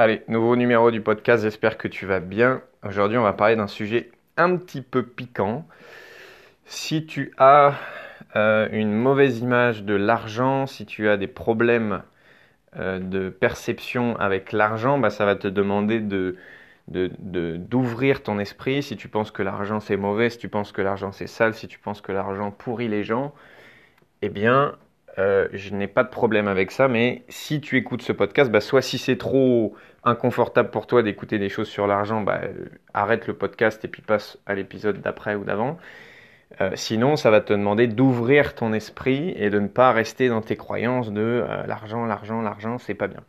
Allez, nouveau numéro du podcast, j'espère que tu vas bien. Aujourd'hui, on va parler d'un sujet un petit peu piquant. Si tu as euh, une mauvaise image de l'argent, si tu as des problèmes euh, de perception avec l'argent, bah, ça va te demander de, d'ouvrir ton esprit. Si tu penses que l'argent c'est mauvais, si tu penses que l'argent c'est sale, si tu penses que l'argent pourrit les gens, eh bien, euh, je n'ai pas de problème avec ça, mais si tu écoutes ce podcast, bah, soit si c'est trop inconfortable pour toi d'écouter des choses sur l'argent, bah, euh, arrête le podcast et puis passe à l'épisode d'après ou d'avant. Euh, sinon, ça va te demander d'ouvrir ton esprit et de ne pas rester dans tes croyances de l'argent, l'argent, l'argent, c'est pas bien.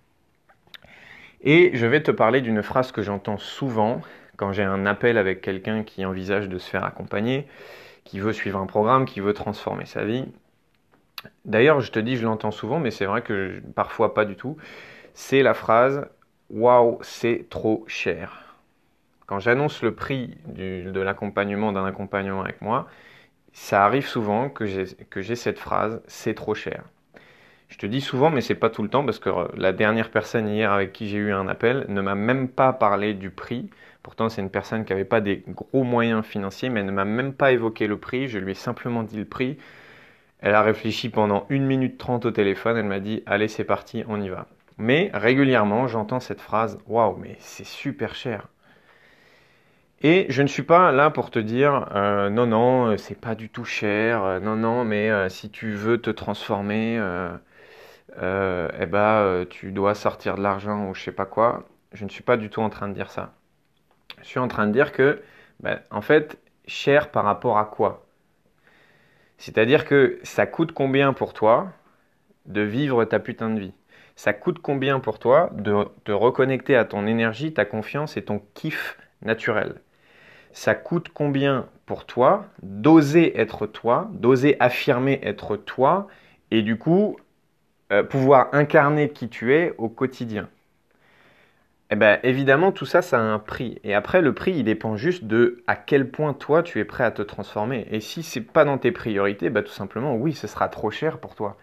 Et je vais te parler d'une phrase que j'entends souvent quand j'ai un appel avec quelqu'un qui envisage de se faire accompagner, qui veut suivre un programme, qui veut transformer sa vie. D'ailleurs, je te dis, je l'entends souvent, mais c'est vrai que parfois pas du tout. C'est la phrase Waouh, c'est trop cher. Quand j'annonce le prix de l'accompagnement d'un accompagnant avec moi, ça arrive souvent que j'ai cette phrase C'est trop cher. Je te dis souvent, mais c'est pas tout le temps, parce que euh, la dernière personne hier avec qui j'ai eu un appel ne m'a même pas parlé du prix. Pourtant, c'est une personne qui n'avait pas des gros moyens financiers, mais elle ne m'a même pas évoqué le prix. Je lui ai simplement dit le prix. Elle a réfléchi pendant 1 minute 30 au téléphone, elle m'a dit allez c'est parti, on y va. Mais régulièrement j'entends cette phrase waouh mais c'est super cher. Et je ne suis pas là pour te dire euh, non non euh, c'est pas du tout cher, euh, non non mais si tu veux te transformer, eh ben tu dois sortir de l'argent ou je sais pas quoi. Je ne suis pas du tout en train de dire ça. Je suis en train de dire que ben, en fait cher par rapport à quoi? C'est-à-dire que ça coûte combien pour toi de vivre ta putain de vie? Ça coûte combien pour toi de te reconnecter à ton énergie, ta confiance et ton kiff naturel? Ça coûte combien pour toi d'oser être toi, d'oser affirmer être toi et du coup euh, pouvoir incarner qui tu es au quotidien? Eh bien, évidemment, tout ça, ça a un prix. Et après, le prix, il dépend juste de à quel point toi, tu es prêt à te transformer. Et si c'est pas dans tes priorités, bah, tout simplement, oui, ce sera trop cher pour toi.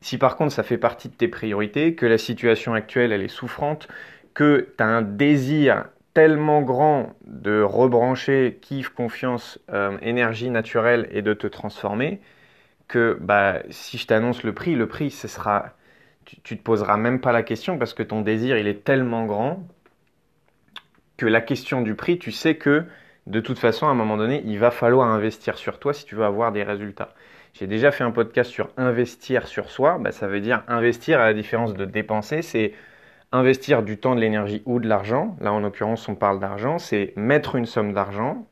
Si par contre, ça fait partie de tes priorités, que la situation actuelle, elle est souffrante, que tu as un désir tellement grand de rebrancher kiff, confiance, euh, énergie naturelle et de te transformer, que bah, si je t'annonce le prix, le prix, ce sera tu, ne te poseras même pas la question parce que ton désir, il est tellement grand que la question du prix, tu sais que de toute façon, à un moment donné, il va falloir investir sur toi si tu veux avoir des résultats. J'ai déjà fait un podcast sur investir sur soi. Bah, ça veut dire investir à la différence de dépenser. C'est investir du temps, de l'énergie ou de l'argent. Là, en l'occurrence, on parle d'argent. C'est mettre une somme d'argent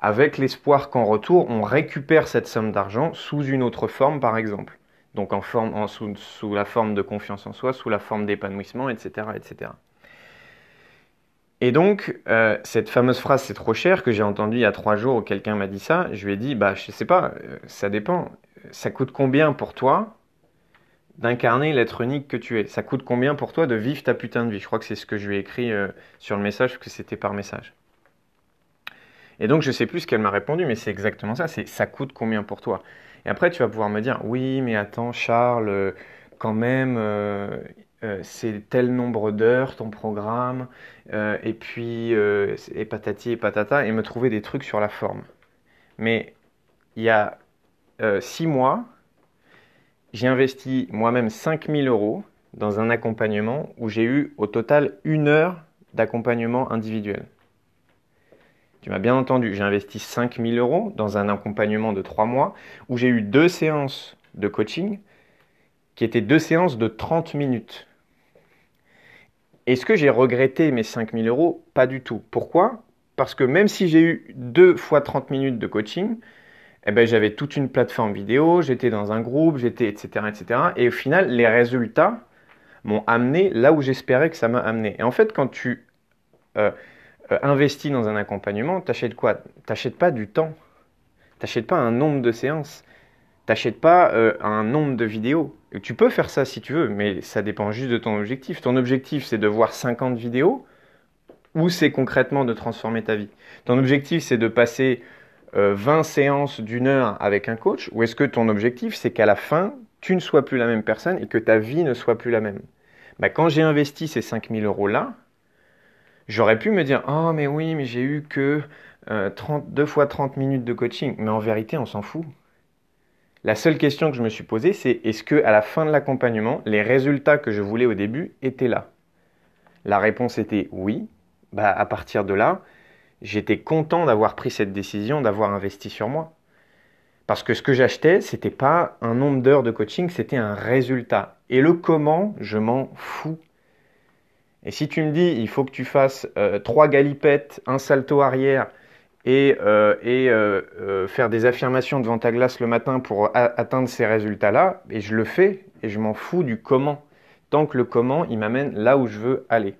avec l'espoir qu'en retour, on récupère cette somme d'argent sous une autre forme, par exemple donc sous, la forme de confiance en soi, sous la forme d'épanouissement, etc., etc. Et donc, euh, cette fameuse phrase c'est trop cher que j'ai entendue il y a trois jours où quelqu'un m'a dit ça, je lui ai dit, bah je sais pas, euh, ça dépend. Ça coûte combien pour toi d'incarner l'être unique que tu es? Ça coûte combien pour toi de vivre ta putain de vie? Je crois que c'est ce que je lui ai écrit euh, sur le message, que c'était par message. Et donc, je sais plus ce qu'elle m'a répondu, mais c'est exactement ça. C'est ça coûte combien pour toi? Et après, tu vas pouvoir me dire, oui, mais attends, Charles, euh, quand même, euh, euh, c'est tel nombre d'heures ton programme, et puis, et patati et patata, et me trouver des trucs sur la forme. Mais il y a six mois, j'ai investi moi-même 5000 euros dans un accompagnement où j'ai eu au total une heure d'accompagnement individuel. Tu m'as bien entendu, j'ai investi 5000 euros dans un accompagnement de 3 mois où j'ai eu deux séances de coaching qui étaient deux séances de 30 minutes. Est-ce que j'ai regretté mes 5000 euros? Pas du tout. Pourquoi? Parce que même si j'ai eu deux fois 30 minutes de coaching, eh ben, j'avais toute une plateforme vidéo, j'étais dans un groupe, j'étais, etc., etc. Et au final, les résultats m'ont amené là où j'espérais que ça m'a amené. Et en fait, quand tu euh, euh, investi dans un accompagnement, t'achètes quoi? T'achètes pas du temps. T'achètes pas un nombre de séances. T'achètes pas euh, un nombre de vidéos. Tu peux faire ça si tu veux, mais ça dépend juste de ton objectif. Ton objectif, c'est de voir 50 vidéos ou c'est concrètement de transformer ta vie Ton objectif, c'est de passer 20 euh, séances d'une heure avec un coach ou est-ce que ton objectif, c'est qu'à la fin, tu ne sois plus la même personne et que ta vie ne soit plus la même? Bah, quand j'ai investi ces 5000 euros-là, j'aurais pu me dire Oh, mais oui, mais j'ai eu que euh, deux fois 30 minutes de coaching. Mais en vérité, on s'en fout. La seule question que je me suis posée, c'est est-ce que à la fin de l'accompagnement, les résultats que je voulais au début étaient là? La réponse était oui. Bah, à partir de là, j'étais content d'avoir pris cette décision, d'avoir investi sur moi. Parce que ce que j'achetais, ce n'était pas un nombre d'heures de coaching, c'était un résultat. Et le comment, je m'en fous. Et si tu me dis, il faut que tu fasses euh, trois galipettes, un salto arrière et, euh, euh, faire des affirmations devant ta glace le matin pour atteindre ces résultats-là, et je le fais et je m'en fous du comment. Tant que le comment, il m'amène là où je veux aller.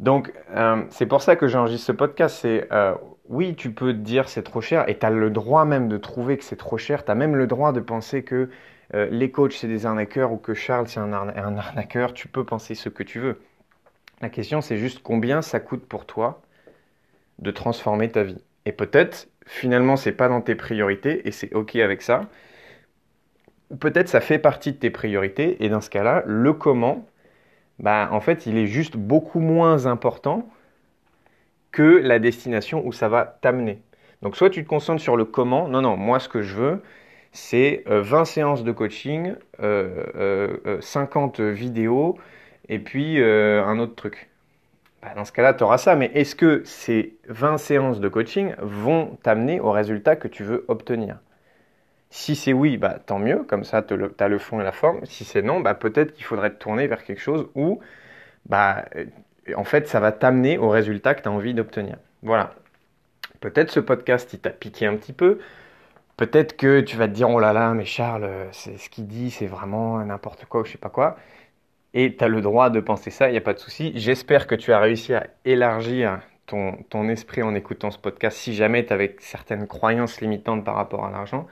Donc, c'est pour ça que j'enregistre ce podcast. C'est oui, tu peux te dire c'est trop cher et tu as le droit même de trouver que c'est trop cher. Tu as même le droit de penser que euh, les coachs c'est des arnaqueurs ou que Charles c'est un, arnaqueur. Tu peux penser ce que tu veux. La question c'est juste combien ça coûte pour toi de transformer ta vie. Et peut-être finalement c'est pas dans tes priorités et c'est ok avec ça. Peut-être ça fait partie de tes priorités et dans ce cas-là, le comment, bah, en fait il est juste beaucoup moins important que la destination où ça va t'amener. Donc soit tu te concentres sur le comment, non, non, moi ce que je veux, c'est 20 euh, séances de coaching, 50 euh, euh, vidéos, et puis un autre truc. Bah, dans ce cas-là, tu auras ça, mais est-ce que ces 20 séances de coaching vont t'amener au résultat que tu veux obtenir? Si c'est oui, bah, tant mieux, comme ça tu as le fond et la forme. Si c'est non, bah, peut-être qu'il faudrait te tourner vers quelque chose où en fait, ça va t'amener au résultat que tu as envie d'obtenir. Voilà. Peut-être ce podcast, il t'a piqué un petit peu. Peut-être que tu vas te dire, oh là là, mais Charles, c'est ce qu'il dit, c'est vraiment n'importe quoi ou je sais pas quoi. Et tu as le droit de penser ça, il n'y a pas de souci. J'espère que tu as réussi à élargir ton, ton esprit en écoutant ce podcast si jamais tu avais certaines croyances limitantes par rapport à l'argent.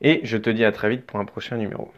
Et je te dis à très vite pour un prochain numéro.